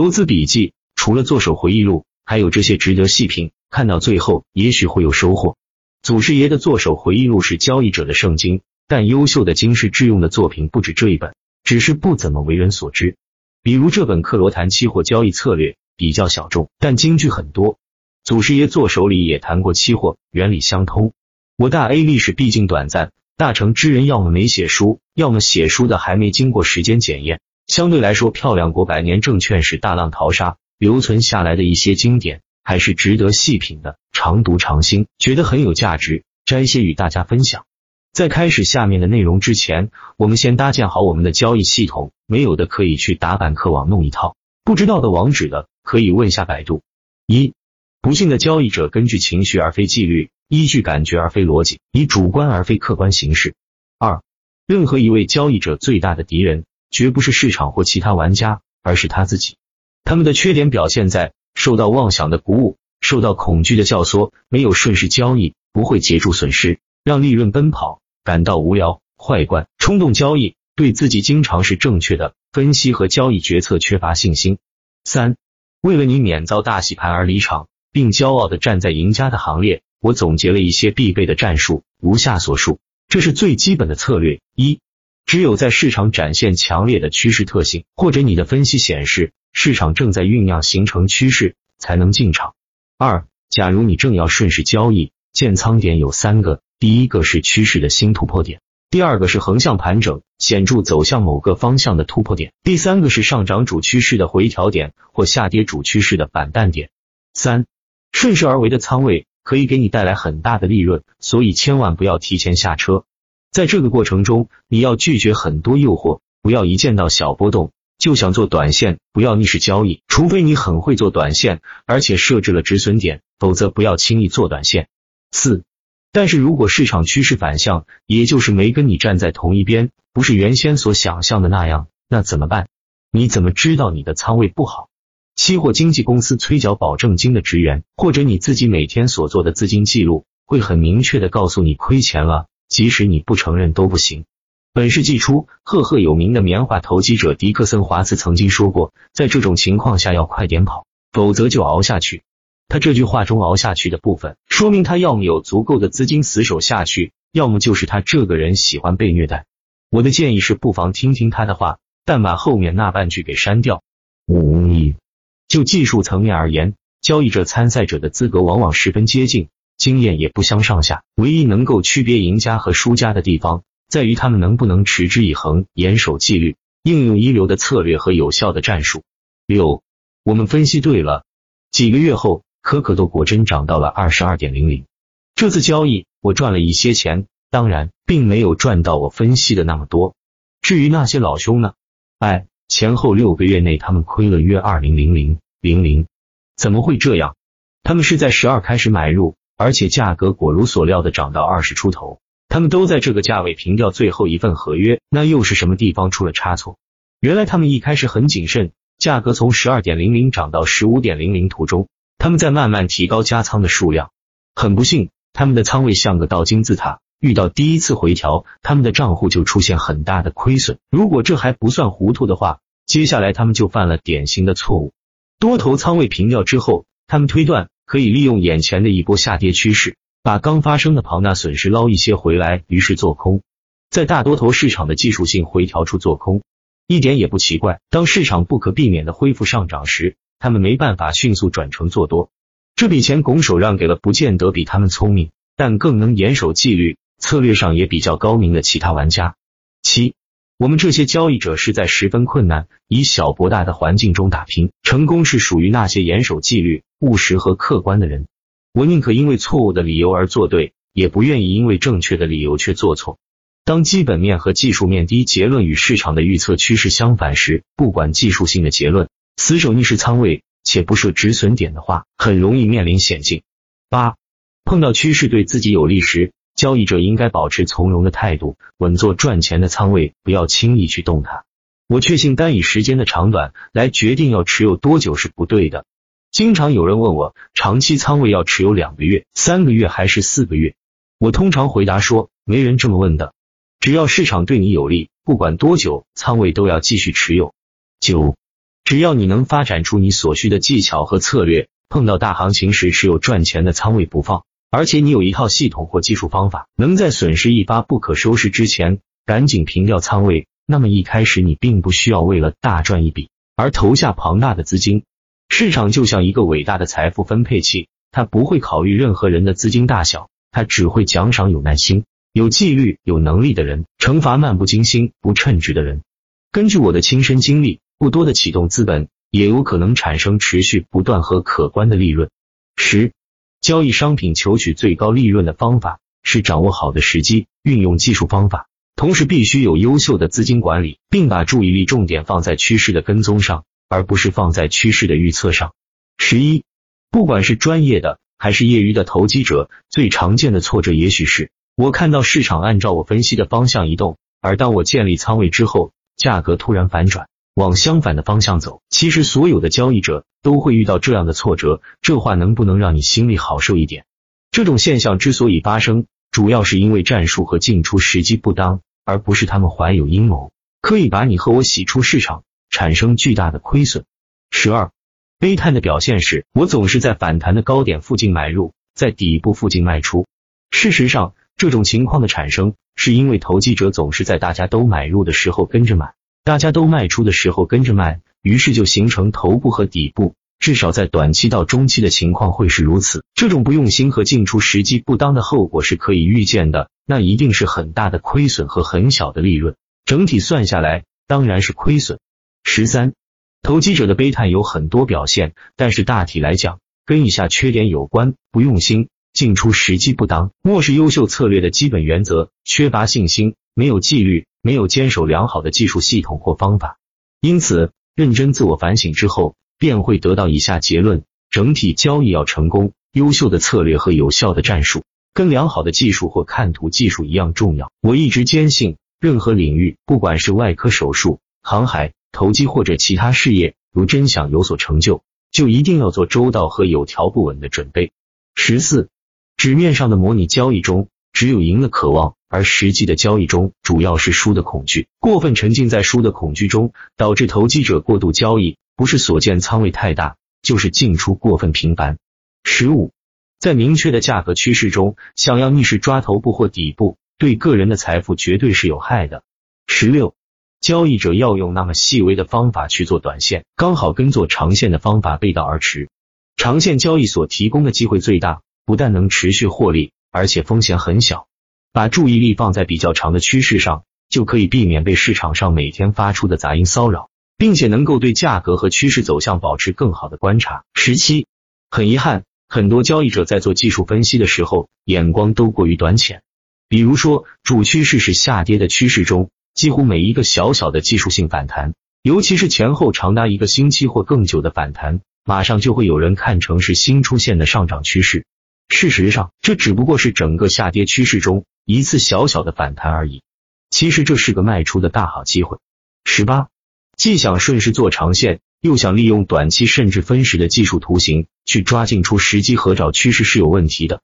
投资笔记除了做手回忆录，还有这些值得细品，看到最后也许会有收获。祖师爷的做手回忆录是交易者的圣经，但优秀的经世致用的作品不止这一本，只是不怎么为人所知。比如这本《克罗谈期货交易策略》，比较小众，但金句很多。祖师爷做手里也谈过期货，原理相通。我大 A 历史毕竟短暂，大成之人要么没写书，要么写书的还没经过时间检验。相对来说，漂亮国百年证券史大浪淘沙留存下来的一些经典，还是值得细品的。常读常新，觉得很有价值，摘些与大家分享。在开始下面的内容之前，我们先搭建好我们的交易系统，没有的可以去打板客网弄一套，不知道的网址的可以问下百度。一不幸的交易者根据情绪而非纪律，依据感觉而非逻辑，以主观而非客观行事。二，任何一位交易者最大的敌人，绝不是市场或其他玩家，而是他自己。他们的缺点表现在受到妄想的鼓舞，受到恐惧的教唆，没有顺势交易，不会截住损失，让利润奔跑，感到无聊、坏惯、冲动交易，对自己经常是正确的分析和交易决策缺乏信心。三，为了你免遭大洗盘而离场。并骄傲的站在赢家的行列。我总结了一些必备的战术，如下所述。这是最基本的策略：一，只有在市场展现强烈的趋势特性，或者你的分析显示市场正在酝酿形成趋势，才能进场。二，假如你正要顺势交易，建仓点有三个：第一个是趋势的新突破点，第二个是横向盘整显著走向某个方向的突破点，第三个是上涨主趋势的回调点或下跌主趋势的反弹点。三。顺势而为的仓位可以给你带来很大的利润，所以千万不要提前下车。在这个过程中，你要拒绝很多诱惑，不要一见到小波动就想做短线，不要逆势交易，除非你很会做短线，而且设置了止损点，否则不要轻易做短线。四，但是如果市场趋势反向，也就是没跟你站在同一边，不是原先所想象的那样，那怎么办？你怎么知道你的仓位不好？期货经纪公司催缴保证金的职员，或者你自己每天所做的资金记录，会很明确的告诉你亏钱了，即使你不承认都不行。本世纪初，赫赫有名的棉花投机者迪克森·华茨曾经说过，在这种情况下要快点跑，否则就熬下去。他这句话中“熬下去”的部分，说明他要么有足够的资金死守下去，要么就是他这个人喜欢被虐待。我的建议是，不妨听听他的话，但把后面那半句给删掉。五亿。就技术层面而言，交易者参赛者的资格往往十分接近，经验也不相上下。唯一能够区别赢家和输家的地方，在于他们能不能持之以恒、严守纪律，应用一流的策略和有效的战术。六，我们分析对了。几个月后，可可豆果真涨到了二十二点零零。这次交易我赚了一些钱，当然并没有赚到我分析的那么多。至于那些老兄呢？哎。前后六个月内，他们亏了约二零零零零零，怎么会这样？他们是在十二开始买入，而且价格果如所料的涨到二十出头，他们都在这个价位平掉最后一份合约，那又是什么地方出了差错？原来他们一开始很谨慎，价格从十二点零零涨到十五点零零途中，他们在慢慢提高加仓的数量。很不幸，他们的仓位像个倒金字塔。遇到第一次回调，他们的账户就出现很大的亏损。如果这还不算糊涂的话，接下来他们就犯了典型的错误。多头仓位平掉之后，他们推断可以利用眼前的一波下跌趋势，把刚发生的庞大损失捞一些回来，于是做空。在大多头市场的技术性回调处做空，一点也不奇怪。当市场不可避免的恢复上涨时，他们没办法迅速转成做多，这笔钱拱手让给了不见得比他们聪明，但更能严守纪律。策略上也比较高明的其他玩家。七，我们这些交易者是在十分困难、以小博大的环境中打拼，成功是属于那些严守纪律、务实和客观的人。我宁可因为错误的理由而做对，也不愿意因为正确的理由却做错。当基本面和技术面低结论与市场的预测趋势相反时，不管技术性的结论，死守逆势仓位且不设止损点的话，很容易面临险境。八，碰到趋势对自己有利时。交易者应该保持从容的态度，稳坐赚钱的仓位，不要轻易去动它。我确信单以时间的长短来决定要持有多久是不对的。经常有人问我，长期仓位要持有两个月、三个月还是四个月？我通常回答说，没人这么问的。只要市场对你有利，不管多久，仓位都要继续持有。九。只要你能发展出你所需的技巧和策略，碰到大行情时持有赚钱的仓位不放，而且你有一套系统或技术方法，能在损失一发不可收拾之前赶紧平掉仓位，那么一开始你并不需要为了大赚一笔而投下庞大的资金。市场就像一个伟大的财富分配器，它不会考虑任何人的资金大小，它只会奖赏有耐心、有纪律、有能力的人，惩罚漫不经心、不称职的人。根据我的亲身经历。不多的启动资本也有可能产生持续不断和可观的利润。十、交易商品求取最高利润的方法是掌握好的时机，运用技术方法，同时必须有优秀的资金管理，并把注意力重点放在趋势的跟踪上，而不是放在趋势的预测上。十一、不管是专业的还是业余的投机者，最常见的挫折也许是我看到市场按照我分析的方向移动，而当我建立仓位之后，价格突然反转。往相反的方向走，其实所有的交易者都会遇到这样的挫折。这话能不能让你心里好受一点？这种现象之所以发生，主要是因为战术和进出时机不当，而不是他们怀有阴谋，可以把你和我洗出市场，产生巨大的亏损。十二，悲叹的表现是我总是在反弹的高点附近买入，在底部附近卖出。事实上，这种情况的产生，是因为投机者总是在大家都买入的时候跟着买。大家都卖出的时候跟着卖，于是就形成头部和底部，至少在短期到中期的情况会是如此。这种不用心和进出时机不当的后果是可以预见的，那一定是很大的亏损和很小的利润，整体算下来当然是亏损。十三，投机者的悲叹有很多表现，但是大体来讲跟以下缺点有关：不用心、进出时机不当、漠视优秀策略的基本原则、缺乏信心、没有纪律。没有坚守良好的技术系统或方法，因此认真自我反省之后，便会得到以下结论：整体交易要成功，优秀的策略和有效的战术跟良好的技术或看图技术一样重要。我一直坚信，任何领域，不管是外科手术、航海、投机或者其他事业，如真想有所成就，就一定要做周到和有条不紊的准备。十四，纸面上的模拟交易中，只有赢的渴望。而实际的交易中，主要是输的恐惧。过分沉浸在输的恐惧中，导致投机者过度交易，不是所见仓位太大，就是进出过分频繁。十五，在明确的价格趋势中，想要逆势抓头部或底部，对个人的财富绝对是有害的。十六，交易者要用那么细微的方法去做短线，刚好跟做长线的方法背道而驰。长线交易所提供的机会最大，不但能持续获利，而且风险很小。把注意力放在比较长的趋势上，就可以避免被市场上每天发出的杂音骚扰，并且能够对价格和趋势走向保持更好的观察。十七，很遗憾，很多交易者在做技术分析的时候，眼光都过于短浅。比如说，主趋势是下跌的趋势中，几乎每一个小小的技术性反弹，尤其是前后长达一个星期或更久的反弹，马上就会有人看成是新出现的上涨趋势。事实上，这只不过是整个下跌趋势中。一次小小的反弹而已，其实这是个卖出的大好机会。十八，既想顺势做长线，又想利用短期甚至分时的技术图形去抓进出时机和找趋势是有问题的。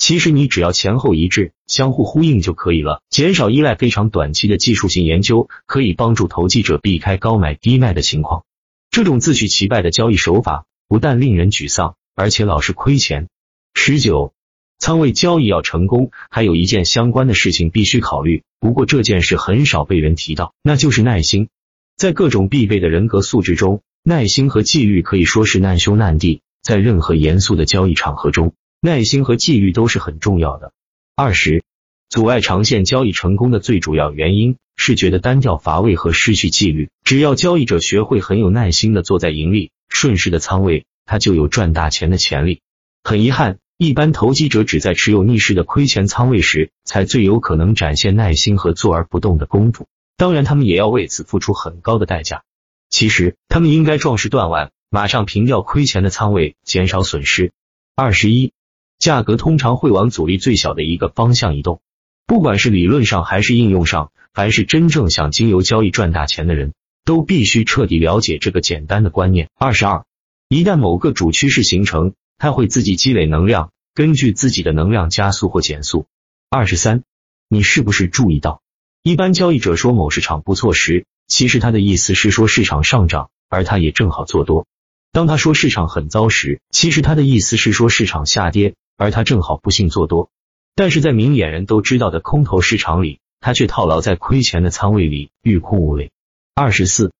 其实你只要前后一致、相互呼应就可以了，减少依赖非常短期的技术性研究，可以帮助投机者避开高买低卖的情况。这种自取其败的交易手法不但令人沮丧，而且老是亏钱。十九。仓位交易要成功，还有一件相关的事情必须考虑。不过这件事很少被人提到，那就是耐心。在各种必备的人格素质中，耐心和纪律可以说是难兄难弟。在任何严肃的交易场合中，耐心和纪律都是很重要的。二十，阻碍长线交易成功的最主要原因是觉得单调乏味和失去纪律。只要交易者学会很有耐心的坐在盈利顺势的仓位，他就有赚大钱的潜力。很遗憾。一般投机者只在持有逆势的亏钱仓位时，才最有可能展现耐心和坐而不动的功夫。当然，他们也要为此付出很高的代价。其实，他们应该壮士断腕，马上平掉亏钱的仓位，减少损失。二十一，价格通常会往阻力最小的一个方向移动。不管是理论上还是应用上，凡是真正想经由交易赚大钱的人，都必须彻底了解这个简单的观念。二十二，一旦某个主趋势形成。它会自己积累能量，根据自己的能量加速或减速。二十三，你是不是注意到，一般交易者说某市场不错时，其实他的意思是说市场上涨，而他也正好做多。当他说市场很糟时，其实他的意思是说市场下跌，而他正好不幸做多。但是在明眼人都知道的空头市场里，他却套牢在亏钱的仓位里，欲哭无泪。二十四，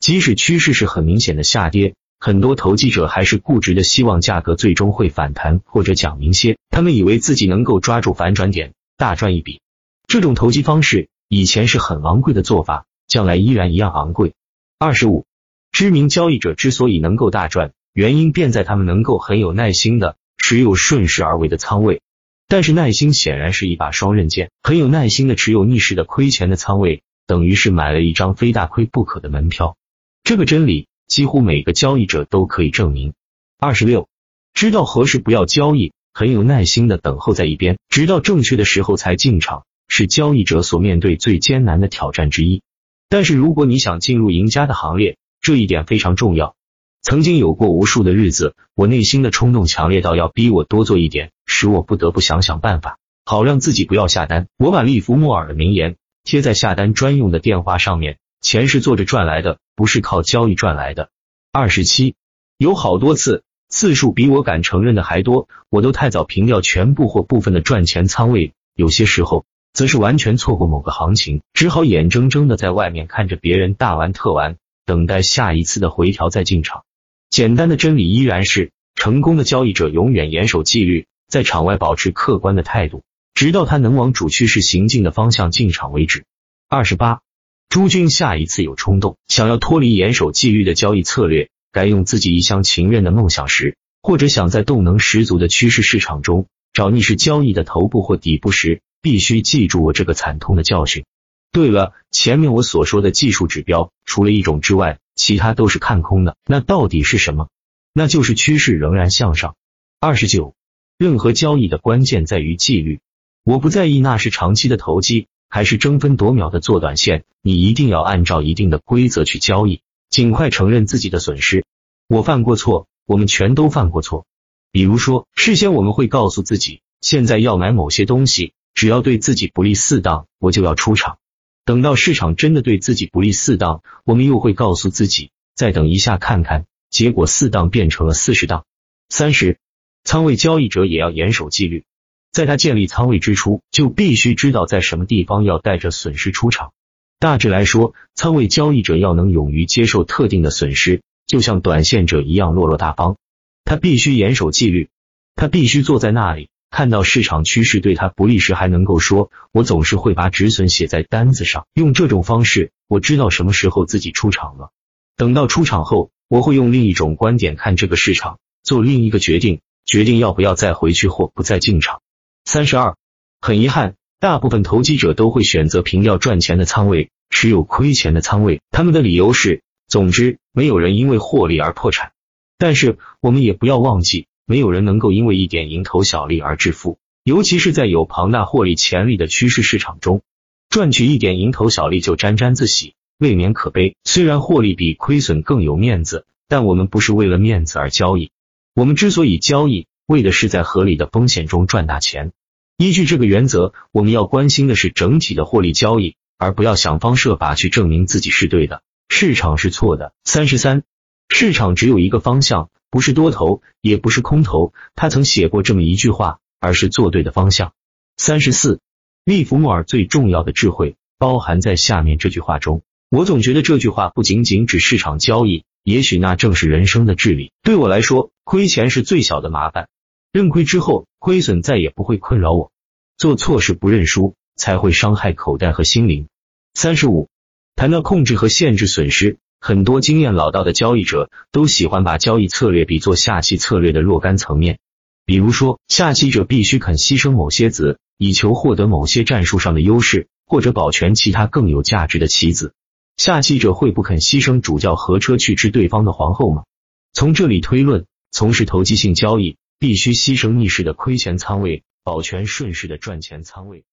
即使趋势是很明显的下跌，很多投机者还是固执的希望价格最终会反弹，或者讲明些，他们以为自己能够抓住反转点，大赚一笔。这种投机方式以前是很昂贵的做法，将来依然一样昂贵。二十五。知名交易者之所以能够大赚，原因便在他们能够很有耐心的持有顺势而为的仓位。但是耐心显然是一把双刃剑，很有耐心的持有逆势的亏钱的仓位，等于是买了一张非大亏不可的门票。这个真理几乎每个交易者都可以证明。二十六，知道何时不要交易，很有耐心的等候在一边，直到正确的时候才进场，是交易者所面对最艰难的挑战之一。但是如果你想进入赢家的行列，这一点非常重要。曾经有过无数的日子，我内心的冲动强烈到要逼我多做一点，使我不得不想想办法，好让自己不要下单。我把利弗莫尔的名言贴在下单专用的电话上面：钱是坐着赚来的，不是靠交易赚来的。二十七，有好多次，次数比我敢承认的还多，我都太早平掉全部或部分的赚钱仓位，有些时候则是完全错过某个行情，只好眼睁睁的在外面看着别人大玩特玩。等待下一次的回调再进场。简单的真理依然是，成功的交易者永远严守纪律，在场外保持客观的态度，直到他能往主趋势行进的方向进场为止。二十八，朱军下一次有冲动，想要脱离严守纪律的交易策略，该用自己一厢情愿的梦想时，或者想在动能十足的趋势市场中找逆势交易的头部或底部时，必须记住我这个惨痛的教训。对了，前面我所说的技术指标，除了一种之外，其他都是看空的。那到底是什么？那就是趋势仍然向上。二十九，任何交易的关键在于纪律。我不在意那是长期的投机，还是争分夺秒的做短线，你一定要按照一定的规则去交易，尽快承认自己的损失。我犯过错，我们全都犯过错。比如说，事先我们会告诉自己，现在要买某些东西，只要对自己不利四档，我就要出场。等到市场真的对自己不利四档，我们又会告诉自己再等一下看看，结果四档变成了四十档。三十，仓位交易者也要严守纪律，在他建立仓位之初，就必须知道在什么地方要带着损失出场。大致来说，仓位交易者要能勇于接受特定的损失，就像短线者一样落落大方。他必须严守纪律，他必须坐在那里。看到市场趋势对他不利时，还能够说：“我总是会把止损写在单子上，用这种方式，我知道什么时候自己出场了。等到出场后，我会用另一种观点看这个市场，做另一个决定，决定要不要再回去或不再进场。”三十二，很遗憾，大部分投机者都会选择平掉赚钱的仓位，持有亏钱的仓位。他们的理由是：总之，没有人因为获利而破产。但是，我们也不要忘记。没有人能够因为一点蝇头小利而致富，尤其是在有庞大获利潜力的趋势市场中，赚取一点蝇头小利就沾沾自喜，未免可悲。虽然获利比亏损更有面子，但我们不是为了面子而交易。我们之所以交易，为的是在合理的风险中赚大钱。依据这个原则，我们要关心的是整体的获利交易，而不要想方设法去证明自己是对的，市场是错的。三十三，市场只有一个方向。不是多头，也不是空头，他曾写过这么一句话，而是做对的方向。三十四，利弗莫尔最重要的智慧包含在下面这句话中。我总觉得这句话不仅仅指市场交易，也许那正是人生的智理。对我来说，亏钱是最小的麻烦，认亏之后，亏损再也不会困扰我。做错事不认输，才会伤害口袋和心灵。三十五，谈到控制和限制损失。很多经验老道的交易者都喜欢把交易策略比作下棋策略的若干层面，比如说，下棋者必须肯牺牲某些子，以求获得某些战术上的优势，或者保全其他更有价值的棋子。下棋者会不肯牺牲主教和车去吃对方的皇后吗？从这里推论，从事投机性交易必须牺牲逆势的亏钱仓位，保全顺势的赚钱仓位。